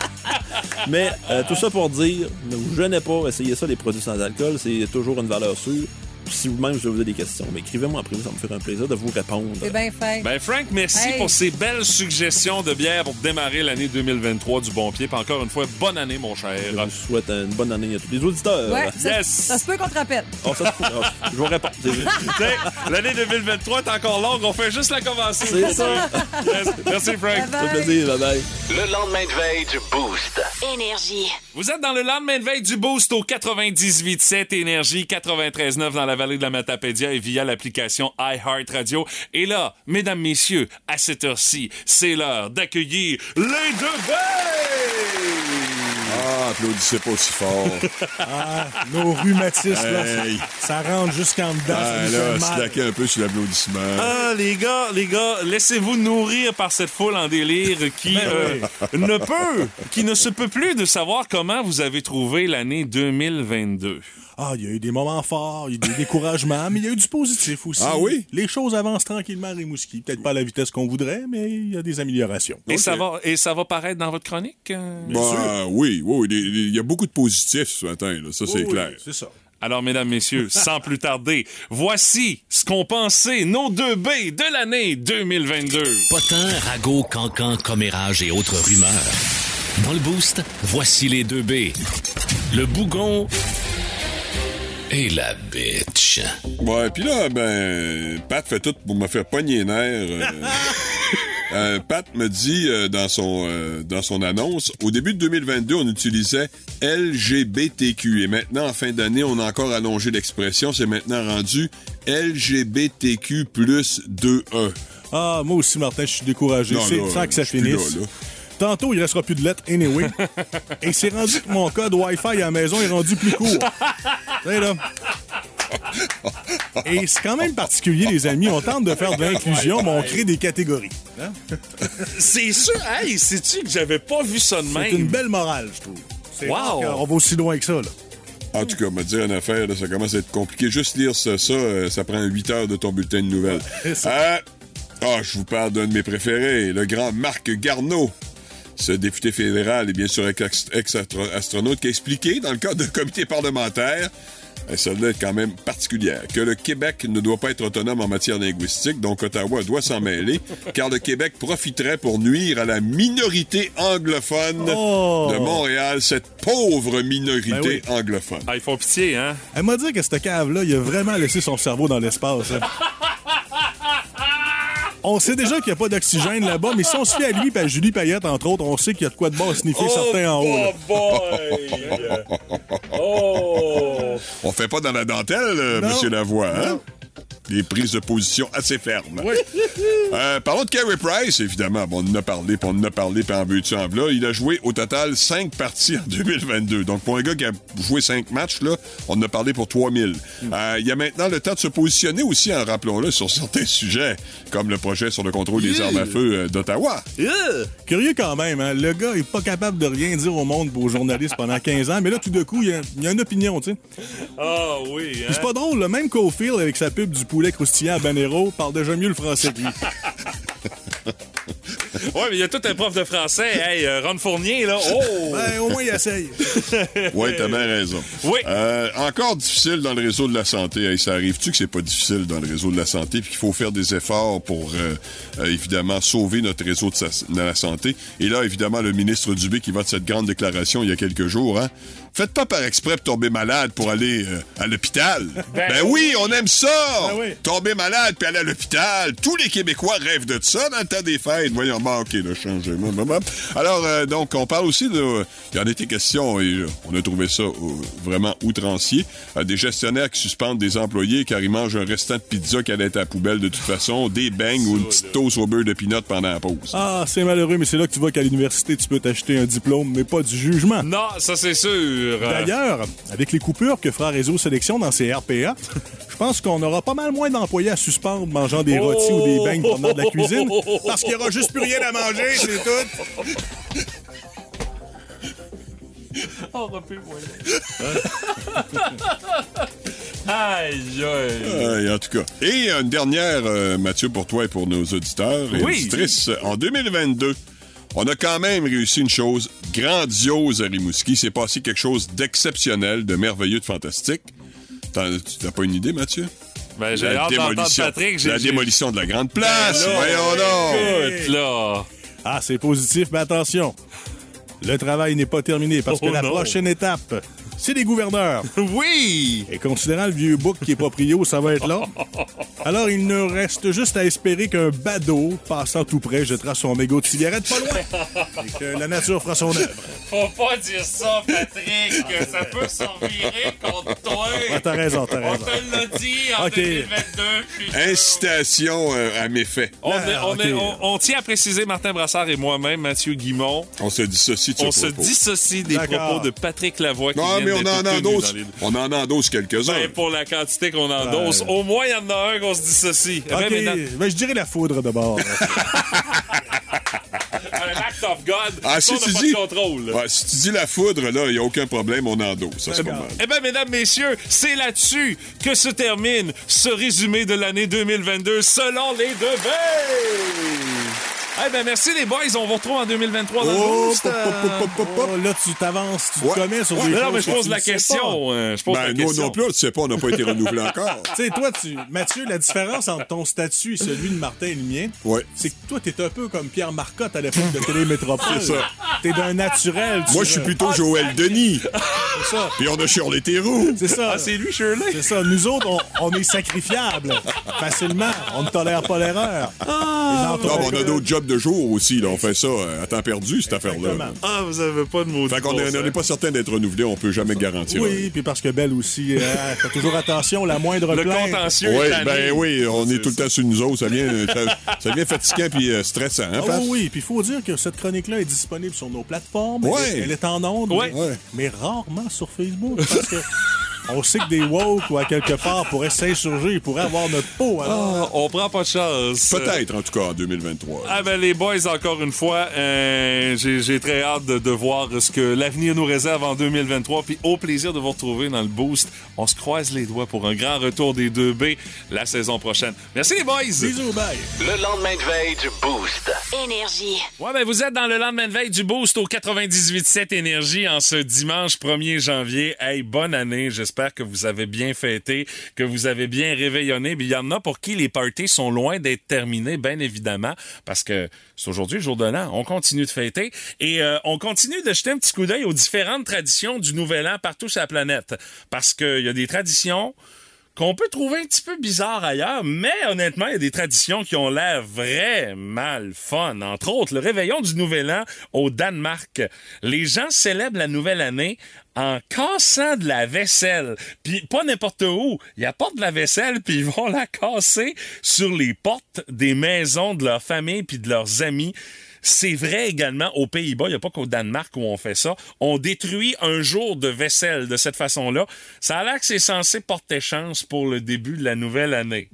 <laughs> Mais euh, tout ça pour dire, ne vous gênez pas, essayez ça, les produits sans alcool, c'est toujours une valeur sûre. Si vous-même je vous avez des questions, mais écrivez-moi après, ça me ferait un plaisir de vous répondre. C'est bien fait. Ben, Frank, merci Hey. pour ces belles suggestions de bière pour démarrer l'année 2023 du bon pied. Puis encore une fois, bonne année, mon cher. Je vous souhaite une bonne année à tous les auditeurs. Ouais, ça, Yes. ça se peut qu'on te rappelle. Oh, ça se peut. Oh, je vous réponds. <laughs> L'année 2023 est encore longue, on fait juste la commencer. C'est ça. Yes. Merci, Frank. Bye Ça bye. fait plaisir, bye bye. Le lendemain de veille du Boost. Énergie. Vous êtes dans le lendemain de veille du Boost au 98.7 Énergie, 93.9 dans la vallée de la Matapédia et via l'application iHeartRadio. Et là, mesdames, messieurs, à cette heure-ci, c'est l'heure d'accueillir les deux veilles! Ah, applaudissez pas aussi fort. <laughs> Ah, nos rhumatismes, là, ça, Hey. ça rentre jusqu'en dedans. Ah, là, slacker un peu sur l'applaudissement. Ah, les gars, les gars, laissez-vous nourrir par cette foule en délire qui euh, <laughs> ne peut, qui ne se peut plus de savoir comment vous avez trouvé l'année 2022. Ah, il y a eu des moments forts, il y a eu des découragements, mais il y a eu du positif aussi. Ah oui? Les choses avancent tranquillement à Rimouski. Peut-être pas à la vitesse qu'on voudrait, mais il y a des améliorations. Et ça va, et ça va paraître dans votre chronique. euh? Bah, oui, oui, il y a beaucoup de positifs ce matin, là, ça c'est Oui, clair. C'est ça. Alors, mesdames, messieurs, sans plus tarder, voici ce qu'ont pensé nos deux B de l'année 2022. Potin, ragot, cancan, commérage et autres rumeurs. Dans le boost, voici les deux B. Le bougon et la bitch. Ouais, puis là, ben, Pat fait tout pour me faire pogner les nerfs. euh, <laughs> Euh, Pat me dit euh, dans, son, euh, dans son annonce, au début de 2022, on utilisait LGBTQ. Et maintenant, en fin d'année, on a encore allongé l'expression. C'est maintenant rendu LGBTQ plus 2E. Ah, moi aussi, Martin, je suis découragé. C'est sans que ça je suis plus finisse. là, là. Tantôt, il restera plus de lettres, anyway. <laughs> Et c'est rendu que mon code Wi-Fi à la maison est rendu plus court. <laughs> Là. Et c'est quand même particulier, les amis. On tente de faire de l'inclusion, mais on crée des catégories. hein? <laughs> C'est sûr. Hey, sais-tu que j'avais pas vu ça de C'est une même? belle morale, je trouve. C'est Wow. rare qu'on va aussi loin que ça, là. En tout cas, me dire une affaire, là, ça commence à être compliqué. Juste lire ça, ça, euh, ça prend 8 heures de ton bulletin de nouvelles. Euh, Ah, je vous parle d'un de mes préférés, le grand Marc Garneau. Ce député fédéral et bien sûr ex- ex-astronaute qui a expliqué, dans le cadre d'un comité parlementaire, et celle-là est quand même particulière, que le Québec ne doit pas être autonome en matière linguistique, donc Ottawa doit s'en mêler, <laughs> car le Québec profiterait pour nuire à la minorité anglophone Oh! de Montréal, cette pauvre minorité Ben oui. anglophone. Ah, ils font pitié, hein? Elle m'a dit que cette cave-là, il a vraiment laissé son cerveau dans l'espace. hein. <laughs> On sait déjà qu'il n'y a pas d'oxygène là-bas, mais si on se fie à lui et à Julie Payette, entre autres, on sait qu'il y a de quoi de bon à sniffer certains en haut. là. boy! <laughs> oh! On fait pas dans la dentelle, euh, Non. Monsieur Lavoie, hein? Des prises de position assez fermes. <laughs> Euh, parlons de Carey Price, évidemment. Bon, on en a parlé, puis on en a parlé, puis en veux-tu, en v'là. Il a joué au total 5 parties en <laughs> 2022. Donc, pour un gars qui a joué 5 matchs, là, on en a parlé pour 3000. Euh, il y a maintenant le temps de se positionner aussi, en rappelons-le, sur certains <laughs> sujets, comme le projet sur le contrôle des armes à feu euh, d'Ottawa. Curieux quand même, hein? Le gars est pas capable de rien dire au monde pour aux journalistes pendant 15 ans, mais là, tout d'un coup, il y a, il y a une opinion, tu sais. Ah oui, Puis hein? C'est pas drôle, le même Cofield avec sa pub du poulet croustillant à Banero parle déjà mieux le français que lui. <laughs> Ouais, mais il y a tout un prof de français. Hey, euh, Ron Fournier, là. Oh! Ben, au moins, il essaye. <laughs> Oui, t'as bien raison. Oui. Euh, encore difficile dans le réseau de la santé. Hey, ça arrive-tu que c'est pas difficile dans le réseau de la santé puis qu'il faut faire des efforts pour, euh, euh, évidemment, sauver notre réseau de, sa- de la santé? Et là, évidemment, le ministre Dubé qui va de cette grande déclaration il y a quelques jours, hein? Faites pas par exprès pour tomber malade pour aller euh, à l'hôpital. <laughs> Ben, oui, on aime ça! Ben oui. Tomber malade puis aller à l'hôpital. Tous les Québécois rêvent de ça dans le temps des fêtes. Voyons, bon, OK, là, changé. Alors, euh, donc, on parle aussi de... Il y en a été question, et euh, on a trouvé ça euh, vraiment outrancier, euh, des gestionnaires qui suspendent des employés car ils mangent un restant de pizza qui allait être à la poubelle de toute façon, des beignes ou une petite toast au beurre de pinot pendant la pause. Ah, c'est malheureux, mais c'est là que tu vois qu'à l'université, tu peux t'acheter un diplôme, mais pas du jugement. Non, ça c'est sûr. D'ailleurs, avec les coupures que fera Réseau Sélection dans ses RPA, je pense qu'on aura pas mal moins d'employés à suspendre mangeant des rôtis ou des beignes provenant de la cuisine, parce qu'il y aura juste plus rien à manger, c'est tout. Oh, <laughs> Aïe, aïe. Euh, en tout cas. Et une dernière, euh, Mathieu, pour toi et pour nos auditeurs et Oui. auditrices. En 2022, on a quand même réussi une chose grandiose à Rimouski. C'est passé quelque chose d'exceptionnel, de merveilleux, de fantastique. N'as pas une idée, Mathieu? Ben, j'ai hâte démolition, Patrick. j'ai- la j'ai- démolition de la Grande Place. Ben là, Voyons donc. Écoute, là. Ah, c'est positif, mais attention. Le travail n'est pas terminé parce que Oh la non. prochaine étape, c'est les gouverneurs. <laughs> Oui! Et considérant le vieux bouc qui est proprio, ça va être là. <laughs> Alors, il ne reste juste à espérer qu'un badaud, passant tout près, jettera son mégot de cigarette pas loin. Et que la nature fera son œuvre. Faut pas dire ça, Patrick, que ça peut s'en virer contre toi. Ah, t'as raison, t'as On te l'a dit en Ok. 2022. je suis sûr. Incitation euh, à méfait. On, est- on, est- ok. on- on tient à préciser, Martin Brassard et moi-même, Mathieu Guimont, On se dissocie de on se propos. dissocie des propos de Patrick Lavoie qui Non, mais on en endosse. les- On en endosse quelques-uns. Ben, pour la quantité qu'on endosse, Ouais. au moins, il y en a un qu'on se dissocie. Eh ben, OK, maintenant, ben, je dirais la foudre d'abord. <laughs> un act of God, Ah, si on tu n'a pas dis. de contrôle. Si tu dis la foudre, là, il n'y a aucun problème, on endosse. C'est pas mal. Eh bien, mesdames, messieurs, c'est là-dessus que se termine ce résumé de l'année 2022 selon les deux Eh bien, merci les boys. On vous retrouve en 2023 dans le Oh, Boost. Oh, là, tu t'avances, tu te Ouais. commets sur Ouais. des Non, choses mais je pose tu la question. Je pose la Ben, nous question. non plus, tu sais pas, on n'a pas été renouvelé <laughs> encore. Tu sais, toi, tu... Mathieu, la différence entre ton statut et celui de Martin et le mien, Ouais. c'est que toi, t'es un peu comme Pierre Marcotte à l'époque de Télémétropole. <laughs> C'est ça. T'es d'un naturel. tu Moi, je suis plutôt Joël Denis. C'est ça. Puis on a Shirley Theroux. C'est ça. Ah, c'est lui, Shirley? C'est ça. Nous autres, on, on est sacrifiables. Facilement. On ne tolère pas l'erreur. Non, mais on a d'autres jobs de jour aussi. Là. On fait ça euh, à temps perdu, cette affaire-là. Ah, vous avez pas de mots Fait qu'on est- on n'est pas certain d'être renouvelé. On peut jamais garantir. Oui, puis parce que Belle aussi, euh, fait toujours attention, la moindre Le plainte. contentieux Oui, est ben oui, on est tout le temps sur nous autres. Ça devient, ça, ça devient fatigant puis euh, stressant. Hein, Ah Pat? oui, oui, puis il faut dire que cette chronique-là est disponible sur nos plateformes. Ouais. Elle, est- elle est en ondes, Ouais. mais, rarement sur Facebook. Parce que on sait que des woke ou à quelque part pourraient s'insurger, ils pourraient avoir notre peau. alors. Ah, on prend pas de chance. Peut-être, en tout cas, en 2023. Ah ben les boys, encore une fois, euh, j'ai j'ai très hâte de, de voir ce que l'avenir nous réserve en 2023. Puis au plaisir de vous retrouver dans le boost. On se croise les doigts pour un grand retour des 2B la saison prochaine. Merci les boys! Bisous, bye. Le lendemain de veille du Boost. Énergie. Ouais, ben vous êtes dans le lendemain de veille du Boost au 98.7 Énergie en ce dimanche 1er janvier. Hey, bonne année. J'espère que vous avez bien fêté, que vous avez bien réveillonné. Il y en a pour qui les parties sont loin d'être terminées, bien évidemment, parce que c'est aujourd'hui le jour de l'an. On continue de fêter et euh, on continue de jeter un petit coup d'œil aux différentes traditions du Nouvel An partout sur la planète. Parce qu'il y a des traditions qu'on peut trouver un petit peu bizarre ailleurs, mais honnêtement, il y a des traditions qui ont l'air vraiment le fun. Entre autres, le réveillon du Nouvel An au Danemark. Les gens célèbrent la nouvelle année en cassant de la vaisselle. Puis pas n'importe où. Ils apportent de la vaisselle, puis ils vont la casser sur les portes des maisons de leur famille puis de leurs amis. C'est vrai également aux Pays-Bas, il n'y a pas qu'au Danemark où on fait ça. On détruit un jour de vaisselle de cette façon-là. Ça a l'air que c'est censé porter chance pour le début de la nouvelle année.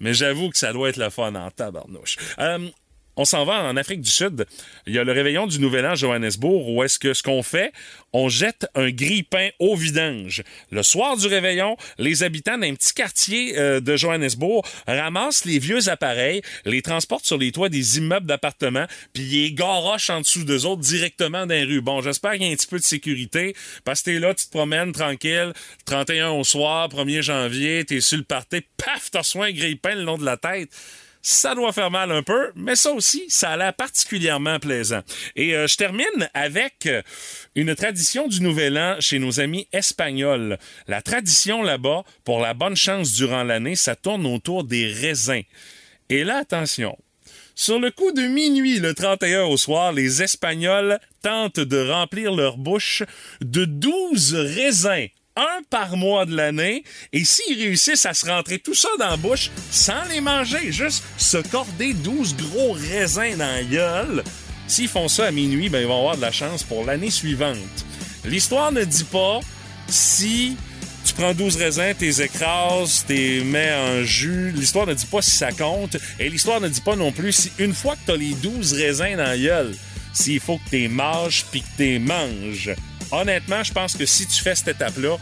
Mais j'avoue que ça doit être le fun en tabarnouche. Euh, on s'en va en Afrique du Sud. Il y a le réveillon du Nouvel An à Johannesburg où est-ce que ce qu'on fait, on jette un grille-pain au vidange. Le soir du réveillon, les habitants d'un petit quartier euh, de Johannesburg ramassent les vieux appareils, les transportent sur les toits des immeubles d'appartements, puis les garochent en dessous d'eux autres directement dans les rues. Bon, j'espère qu'il y a un petit peu de sécurité parce que t'es là, tu te promènes tranquille, 31 au soir, 1er janvier, t'es sur le party, paf, t'as reçu un grille-pain le long de la tête. Ça doit faire mal un peu, mais ça aussi, ça a l'air particulièrement plaisant. Et euh, je termine avec euh, une tradition du Nouvel An chez nos amis espagnols. La tradition là-bas, pour la bonne chance durant l'année, ça tourne autour des raisins. Et là, attention. Sur le coup de minuit, le 31 au soir, les Espagnols tentent de remplir leur bouche de 12 raisins un par mois de l'année, et s'ils réussissent à se rentrer tout ça dans la bouche sans les manger, juste se corder 12 gros raisins dans la gueule, s'ils font ça à minuit, ben, ils vont avoir de la chance pour l'année suivante. L'histoire ne dit pas si tu prends 12 raisins, t'es écrases, t'es mets en jus. L'histoire ne dit pas si ça compte. Et l'histoire ne dit pas non plus si une fois que t'as les 12 raisins dans la gueule, s'il faut que t'es manges puis que t'es manges. Honnêtement, je pense que si tu fais cette étape-là,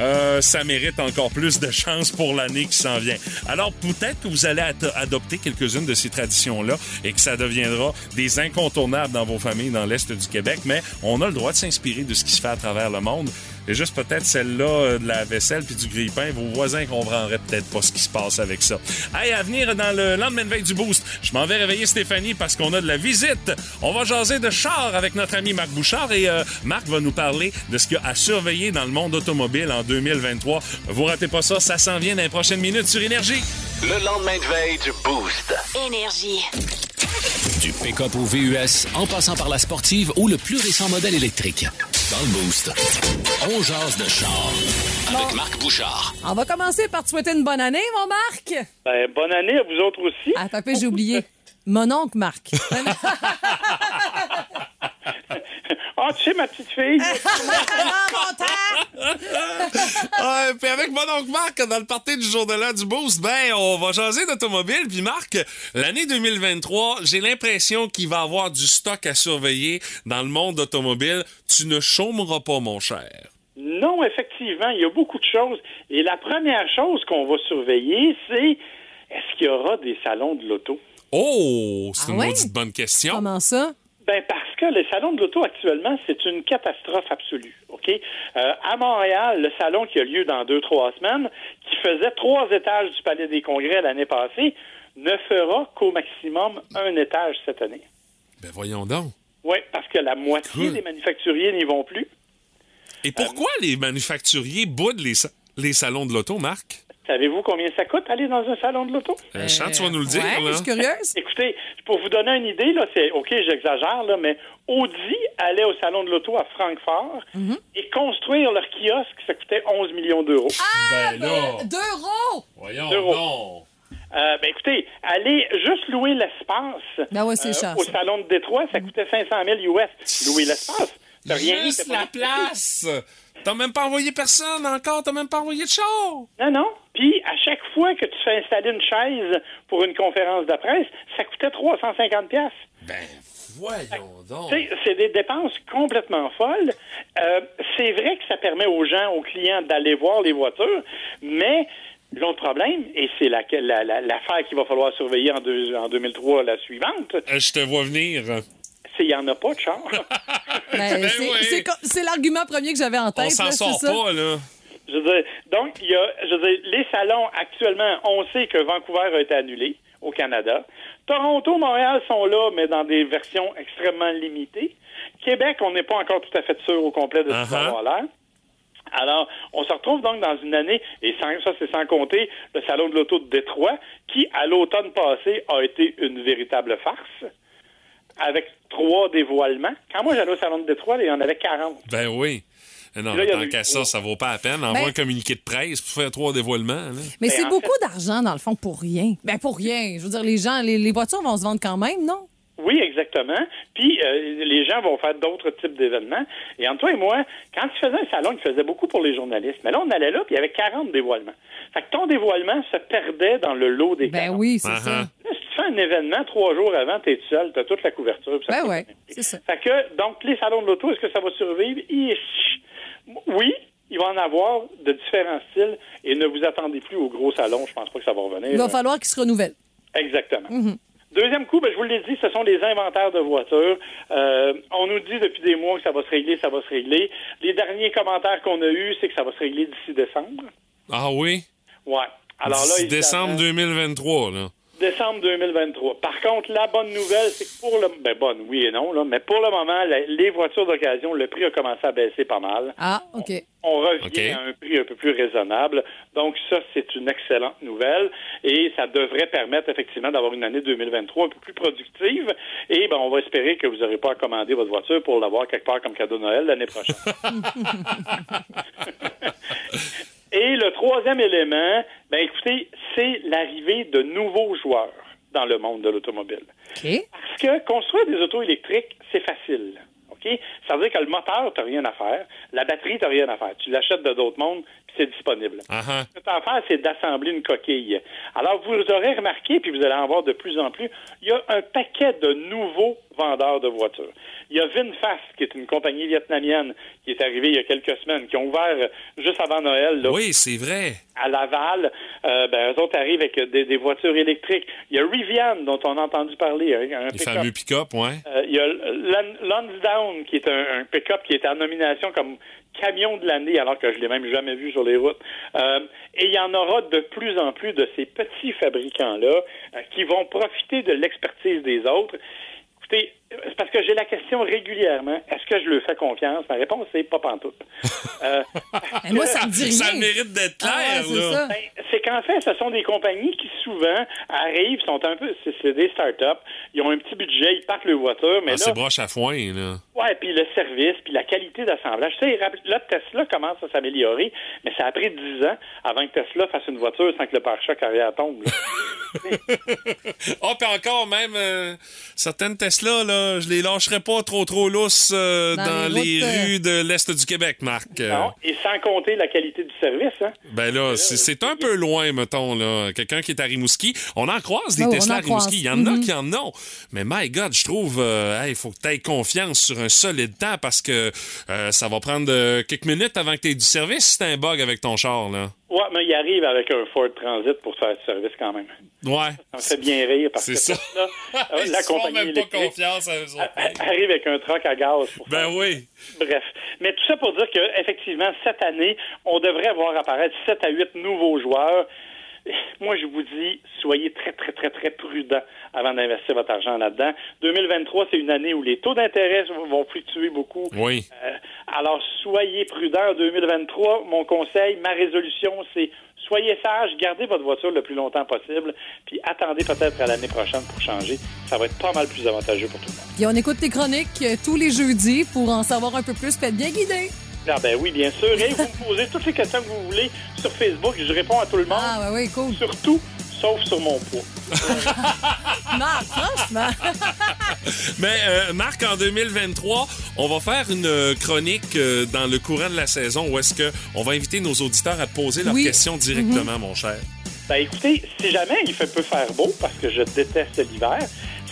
euh, ça mérite encore plus de chance pour l'année qui s'en vient. Alors peut-être que vous allez ad- adopter quelques-unes de ces traditions-là et que ça deviendra des incontournables dans vos familles dans l'Est du Québec, mais on a le droit de s'inspirer de ce qui se fait à travers le monde. Et juste peut-être celle-là euh, de la vaisselle puis du grille-pain, vos voisins comprendraient peut-être pas ce qui se passe avec ça. Hey, à venir dans le lendemain de veille du boost, je m'en vais réveiller Stéphanie parce qu'on a de la visite. On va jaser de char avec notre ami Marc Bouchard et euh, Marc va nous parler de ce qu'il y a à surveiller dans le monde automobile en 2023. Vous ratez pas ça, ça s'en vient dans les prochaines minutes sur Énergie. Le lendemain de veille du Boost. Énergie. Du pick-up au VUS, en passant par la sportive ou le plus récent modèle électrique. Dans le Boost, on jase de char avec Marc Bouchard. On va commencer par te souhaiter une bonne année, mon Marc. Ben, bonne année à vous autres aussi. Un peu, j'ai oublié. Mon oncle Marc. <laughs> <laughs> Ah, tu sais, ma petite fille, <laughs> Ah, <laughs> puis avec mon oncle Marc, dans le party du jour de l'an du Boost, ben, on va jaser d'automobile. Puis Marc, l'année 2023, j'ai l'impression qu'il va y avoir du stock à surveiller dans le monde automobile. Tu ne chômeras pas, mon cher. non, effectivement, il y a beaucoup de choses. Et la première chose qu'on va surveiller, c'est est-ce qu'il y aura des salons de l'auto? Oh, c'est Ah une ouais? maudite bonne question. Comment ça? Ben parce que les salons de l'auto actuellement, c'est une catastrophe absolue. OK? Euh, à Montréal, le salon qui a lieu dans deux, trois semaines, qui faisait trois étages du Palais des Congrès l'année passée, ne fera qu'au maximum un étage cette année. Ben voyons donc. Oui, parce que la moitié Cool. des manufacturiers n'y vont plus. Et pourquoi les manufacturiers boudent les, sa- les salons de l'auto, Marc? Savez-vous combien ça coûte aller dans un salon de l'auto? Euh, Chant, tu vas nous le dire, Ouais, là. je suis curieuse. Écoutez, pour vous donner une idée, là, c'est OK, j'exagère, là, mais Audi allait au salon de l'auto à Francfort Mhm. et construire leur kiosque, ça coûtait 11 millions d'euros. Ben là, D'euros! voyons D'euros. donc. Euh, ben écoutez, aller juste louer l'espace Ben ouais, c'est euh, au ça. salon de Détroit, ça coûtait 500 000 US. Louer l'espace, t'as rien Juste la place. T'as même pas envoyé personne encore, t'as même pas envoyé de char. Non, non. Puis, à chaque fois que tu fais installer une chaise pour une conférence de presse, ça coûtait 350 pièces. Ben, voyons donc. C'est des dépenses complètement folles. Euh, c'est vrai que ça permet aux gens, aux clients d'aller voir les voitures, mais l'autre problème, et c'est la- la- la- l'affaire qu'il va falloir surveiller en, deux- en 2003, la suivante, Euh, Je te vois venir. C'est qu'il n'y en a pas de char. <laughs> Ben, Ben c'est- ouais. c'est co- c'est l'argument premier que j'avais en tête. On s'en là, sort c'est ça. pas, là. Je veux dire, donc, il y a, je veux dire, les salons, actuellement, on sait que Vancouver a été annulé au Canada. Toronto, Montréal sont là, mais dans des versions extrêmement limitées. Québec, on n'est pas encore tout à fait sûr au complet de ce qui va Uh-huh. avoir l'air. Alors, on se retrouve donc dans une année, et sans- ça c'est sans compter le Salon de l'Auto de Détroit, qui, à l'automne passé, a été une véritable farce, avec trois dévoilements. Quand moi j'allais au Salon de Détroit, il y en avait 40. Ben oui. Euh, Non, Là, tant qu'à ça, ça vaut pas la peine. Envoie Ben- un communiqué de presse pour faire trois dévoilements. là. Mais Ben, c'est beaucoup d'argent, dans le fond, pour rien. Ben, pour rien. Je veux dire, les gens, les, les voitures vont se vendre quand même, non? Oui, exactement. Puis euh, les gens vont faire d'autres types d'événements. Et entre toi et moi, quand tu faisais un salon, il faisait beaucoup pour les journalistes. Mais là, on allait là, puis il y avait 40 dévoilements. Fait que ton dévoilement se perdait dans le lot des Ben 40. oui, c'est Uh-huh. ça. Là, si tu fais un événement trois jours avant, t'es tout seul, t'as toute la couverture. puis ça Ben ouais, c'est ça. Fait que, donc, les salons de l'auto, est-ce que ça va survivre? Oui, il va en avoir de différents styles et ne vous attendez plus au gros salon. Je pense pas que ça va revenir. Il va falloir qu'ils se renouvellent. Exactement. Deuxième coup, ben, je vous l'ai dit, ce sont les inventaires de voitures. Euh, on nous dit depuis des mois que ça va se régler, ça va se régler. Les derniers commentaires qu'on a eus, c'est que ça va se régler d'ici décembre. Ah oui? Ouais. Alors là, décembre 2023, là. Décembre 2023. Par contre, la bonne nouvelle, c'est que pour le... Ben, bonne, oui et non, là, mais pour le moment, la- les voitures d'occasion, le prix a commencé à baisser pas mal. Ah, OK. On revient à un prix un peu plus raisonnable. Donc, ça, c'est une excellente nouvelle. Et ça devrait permettre, effectivement, d'avoir une année 2023 un peu plus productive. Et ben, on va espérer que vous n'aurez pas à commander votre voiture pour l'avoir quelque part comme cadeau de Noël l'année prochaine. <laughs> <laughs> Et le troisième élément, ben, écoutez, c'est l'arrivée de nouveaux joueurs dans le monde de l'automobile. Parce que construire des autos électriques, c'est facile. OK? Ça veut dire que le moteur, tu rien à faire. La batterie, tu rien à faire. Tu l'achètes de d'autres mondes, c'est disponible. Ah ah. Ce que tu as à faire, c'est d'assembler une coquille. Alors, vous aurez remarqué, puis vous allez en voir de plus en plus, il y a un paquet de nouveaux vendeurs de voitures. Il y a VinFast, qui est une compagnie vietnamienne, qui est arrivée il y a quelques semaines, qui ont ouvert euh, juste avant Noël, là, Oui, c'est vrai. à Laval. Euh, ben, eux autres arrivent avec des, des voitures électriques. Il y a Rivian, dont on a entendu parler, un, Les pick-up. fameux pick-up, ouais. Euh, il y a Lan- Lansdowne, qui est un, un pick-up qui est en nomination comme camion de l'année, alors que je l'ai même jamais vu sur les routes. Euh, et il y en aura de plus en plus de ces petits fabricants-là euh, qui vont profiter de l'expertise des autres. Écoutez, c'est parce que j'ai la question régulièrement, est-ce que je leur fais confiance? Ma réponse, c'est pas pantoute. <laughs> Euh, moi, ça me dit rien. Ça le mérite d'être clair, Ah ouais, c'est là. ça. ben, qu'en fait, ce sont des compagnies qui souvent arrivent, sont un peu, c'est des startups, ils ont un petit budget, ils partent leur voiture, mais Ah, c'est là, broche à foin, là. ouais, puis le service, puis la qualité d'assemblage. Tu sais, là, Tesla commence à s'améliorer, mais ça a pris 10 ans avant que Tesla fasse une voiture sans que le pare-choc arrière tombe. <laughs> Ah, puis encore, même, euh, certaines Tesla, là, je les lâcherais pas trop, trop lousses euh, Dans dans, les rues de l'Est du Québec, Marc. Non, et sans compter la qualité du service. Hein. Ben là, c'est un peu loin, mettons, là. Quelqu'un qui est à Rimouski. On en croise des Oh, Tesla à Rimouski. Il y en a Mhm. qui en ont. Mais my God, je trouve, euh, il faut que tu aies confiance sur un solide temps parce que euh, ça va prendre euh, quelques minutes avant que tu aies du service si t'as un bug avec ton char, là. Ouais, mais il arrive avec un Ford Transit pour faire du service quand même. Ouais. Ça me fait bien rire parce C'est que ça. <laughs> Ils la compagnie même pas confiance à eux autres. arrive avec un truck à gaz pour Ben oui. Bref. Mais tout ça pour dire que effectivement cette année, on devrait voir apparaître 7 à 8 nouveaux joueurs. <laughs> Moi, je vous dis, soyez très, très, très, très prudents avant d'investir votre argent là-dedans. 2023, c'est une année où les taux d'intérêt vont fluctuer beaucoup. Oui. Euh, Alors, soyez prudents en 2023. Mon conseil, ma résolution, c'est soyez sages, gardez votre voiture le plus longtemps possible, puis attendez peut-être à l'année prochaine pour changer. Ça va être pas mal plus avantageux pour tout le monde. Puis on écoute tes chroniques euh, tous les jeudis pour en savoir un peu plus, être bien guidé. Ah ben oui, bien sûr. Et vous me posez toutes les questions que vous voulez sur Facebook. Je réponds à tout le monde. Ah, ouais, oui, cool. Surtout, sauf sur mon poids. <laughs> Marc, franchement. <laughs> Mais euh, Marc, en 2023, on va faire une euh, chronique euh, dans le courant de la saison où est-ce que on va inviter nos auditeurs à te poser leurs Oui. questions directement, mon cher. Ben écoutez, si jamais il fait peu faire beau, parce que je déteste l'hiver,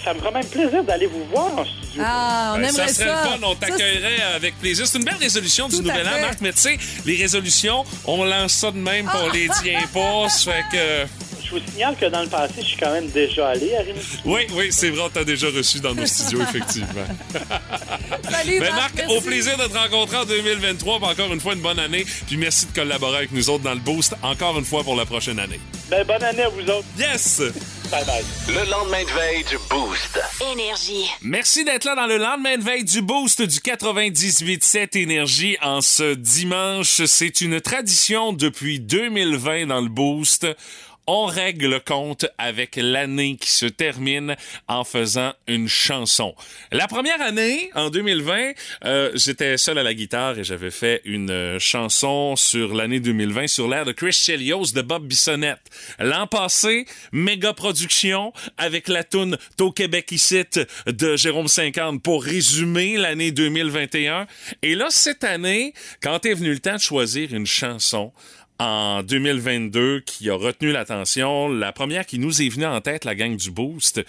ça me fera même plaisir d'aller vous voir en studio. Ah, on Ben, aimerait ça serait ça. le fun, on t'accueillerait avec plaisir. C'est une belle résolution du Tout nouvel an. Marc, mais tu sais, les résolutions, on lance ça de même, puis on les tient pas. Ça fait que. Je vous signale que dans le passé, je suis quand même déjà allé à Rimouski. Oui, oui, c'est vrai, on t'a déjà reçu dans nos studios, effectivement. <laughs> Salut, Ben Marc, merci. au plaisir de te rencontrer en 2023. puis encore une fois, une bonne année. Puis merci de collaborer avec nous autres dans le Boost. Encore une fois pour la prochaine année. Ben bonne année à vous autres. Yes! Bye bye. Le lendemain de veille du Boost. Énergie. Merci d'être là dans le lendemain de veille du Boost du 98.7 Énergie en ce dimanche. C'est une tradition depuis 2020 dans le Boost. On règle le compte avec l'année qui se termine en faisant une chanson. La première année, en 2020, euh, j'étais seul à la guitare et j'avais fait une euh, chanson sur l'année 2020 sur l'air de Chris Chelios de Bob Bissonnette. L'an passé, méga production avec la toune Tau Québec ici de Jérôme 50 pour résumer l'année 2021. Et là, cette année, quand est venu le temps de choisir une chanson, en 2022 qui a retenu l'attention. La première qui nous est venue en tête, la gang du Boost,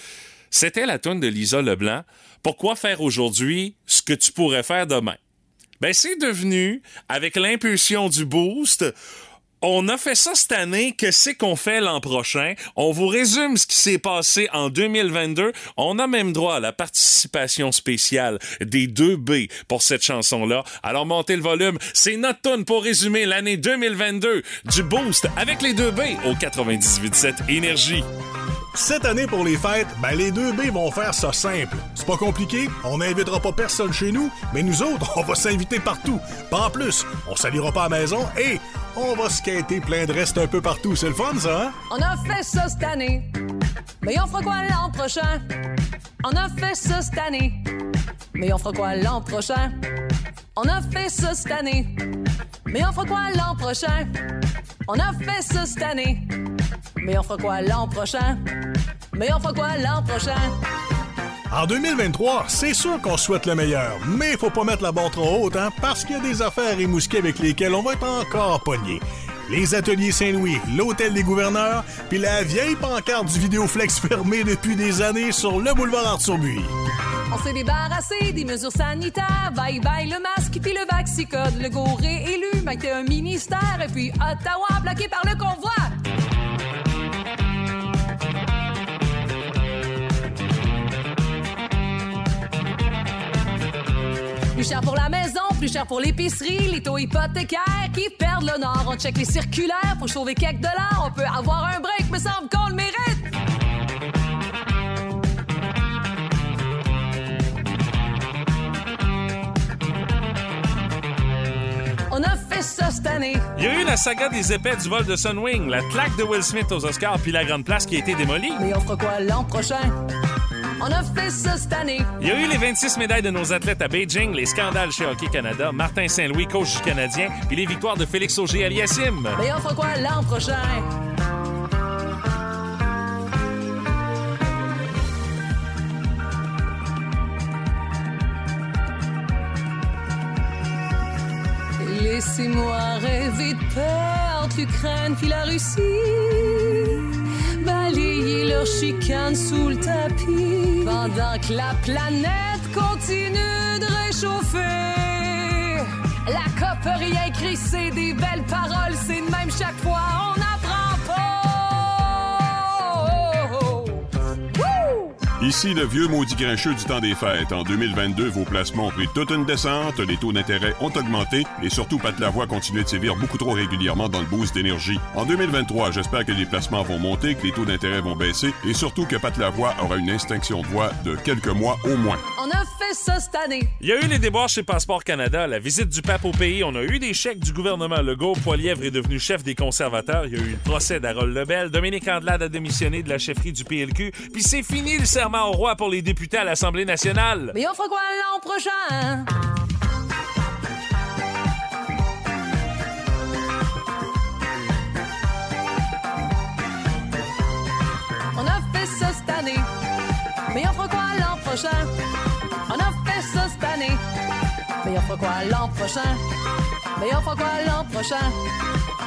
c'était la tune de Lisa Leblanc. Pourquoi faire aujourd'hui ce que tu pourrais faire demain? Ben, c'est devenu, avec l'impulsion du Boost, on a fait ça cette année, que c'est qu'on fait l'an prochain? On vous résume ce qui s'est passé en 2022. On a même droit à la participation spéciale des 2B pour cette chanson-là. Alors montez le volume. C'est notre tune pour résumer l'année 2022 du Boost avec les 2B au 98.7 Énergie. Cette année, pour les fêtes, ben les deux B vont faire ça simple. C'est pas compliqué, on n'invitera pas personne chez nous, mais nous autres, <laughs> on va s'inviter partout. Pas en plus, on salira pas à la maison et on va skater plein de restes un peu partout. C'est le fun, ça, hein? On a fait ça cette année. Mais on fera quoi l'an prochain? On a fait ça cette année. Mais on fera quoi l'an prochain? On a fait ça cette année. Mais on fera quoi l'an prochain? On a fait ça cette année. Mais on fera quoi l'an prochain? Mais on fera quoi l'an prochain? En 2023, c'est sûr qu'on souhaite le meilleur, mais faut pas mettre la barre trop haute, hein, parce qu'il y a des affaires émousquées avec lesquelles on va être encore pogné. Les ateliers Saint-Louis, l'hôtel des gouverneurs, puis la vieille pancarte du Vidéoflex fermée depuis des années sur le boulevard Arthur-Buis. On s'est débarrassé des mesures sanitaires. Bye bye le masque puis le vaccicode. Le gouré élu, Mike un ministère. Et puis Ottawa bloqué par le convoi. Plus cher pour la maison, plus cher pour l'épicerie, les taux hypothécaires qui perdent le nord. On check les circulaires pour sauver quelques dollars. On peut avoir un break, mais semble qu'on le mérite. On a fait ça cette année. Il y a eu la saga des épais du vol de Sunwing, la claque de Will Smith aux Oscars, puis la grande place qui a été démolie. Mais on fera quoi l'an prochain? On a fait ça cette année. Il y a eu les 26 médailles de nos athlètes à Beijing, les scandales chez Hockey Canada, Martin Saint-Louis, coach du Canadien, puis les victoires de Félix Auger-Aliassime. Mais on fera quoi l'an prochain? Laissez-moi rêver de perdre l'Ukraine puis la Russie. Balayer leur chicane sous le tapis. Pendant que la planète continue de réchauffer. La COP rien écrit, c'est des belles paroles, c'est de même chaque fois, Ici le vieux maudit grincheux du temps des fêtes. En 2022, vos placements ont pris toute une descente, les taux d'intérêt ont augmenté et surtout Pat Lavoie continue de sévir beaucoup trop régulièrement dans le boost d'énergie. En 2023, j'espère que les placements vont monter, que les taux d'intérêt vont baisser et surtout que Pat Lavoie aura une extinction de voix de quelques mois au moins. On a fait ça cette année. Il y a eu les déboires chez Passeport Canada, la visite du pape au pays, on a eu des chèques du gouvernement Legault, Poilièvre est devenu chef des conservateurs, il y a eu le procès d'Harold Lebel, Dominique Andelade a démissionné de la chefferie du PLQ, puis c'est fini le serment au roi pour les députés à l'Assemblée nationale. Mais on fera quoi l'an prochain? On a fait ça cette année. Mais on fera quoi l'an prochain? On a fait ça cette année. Mais on fera quoi l'an prochain? Mais on fera quoi l'an prochain?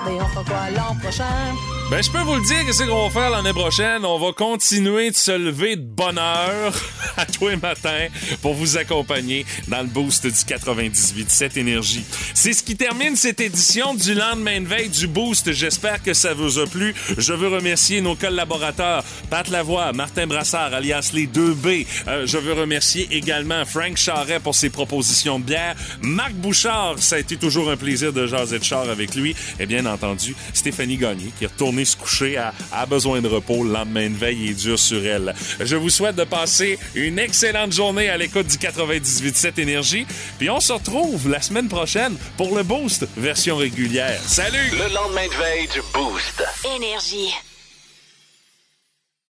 Mais on fera quoi l'an prochain? Ben, je peux vous le dire que c'est qu'on va faire l'année prochaine? On va continuer de se lever de bonne heure <laughs> à tous les matins pour vous accompagner dans le boost du 98.7 Énergie. C'est ce qui termine cette édition du lendemain de veille du boost. J'espère que ça vous a plu. Je veux remercier nos collaborateurs, Pat Lavoie, Martin Brassard, alias les 2B. Euh, je veux remercier également Frank Charret pour ses propositions de bière. Marc Bouchard, ça a été toujours un plaisir de jaser de char avec lui. Et bien entendu, Stéphanie Gagné, qui est retournée se coucher, a, a besoin de repos. Le lendemain de veille est dur sur elle. Je vous souhaite de passer une excellente journée à l'écoute du 98.7 Énergie. Puis on se retrouve la semaine prochaine pour le Boost version régulière. Salut! Le lendemain de veille du Boost. Énergie.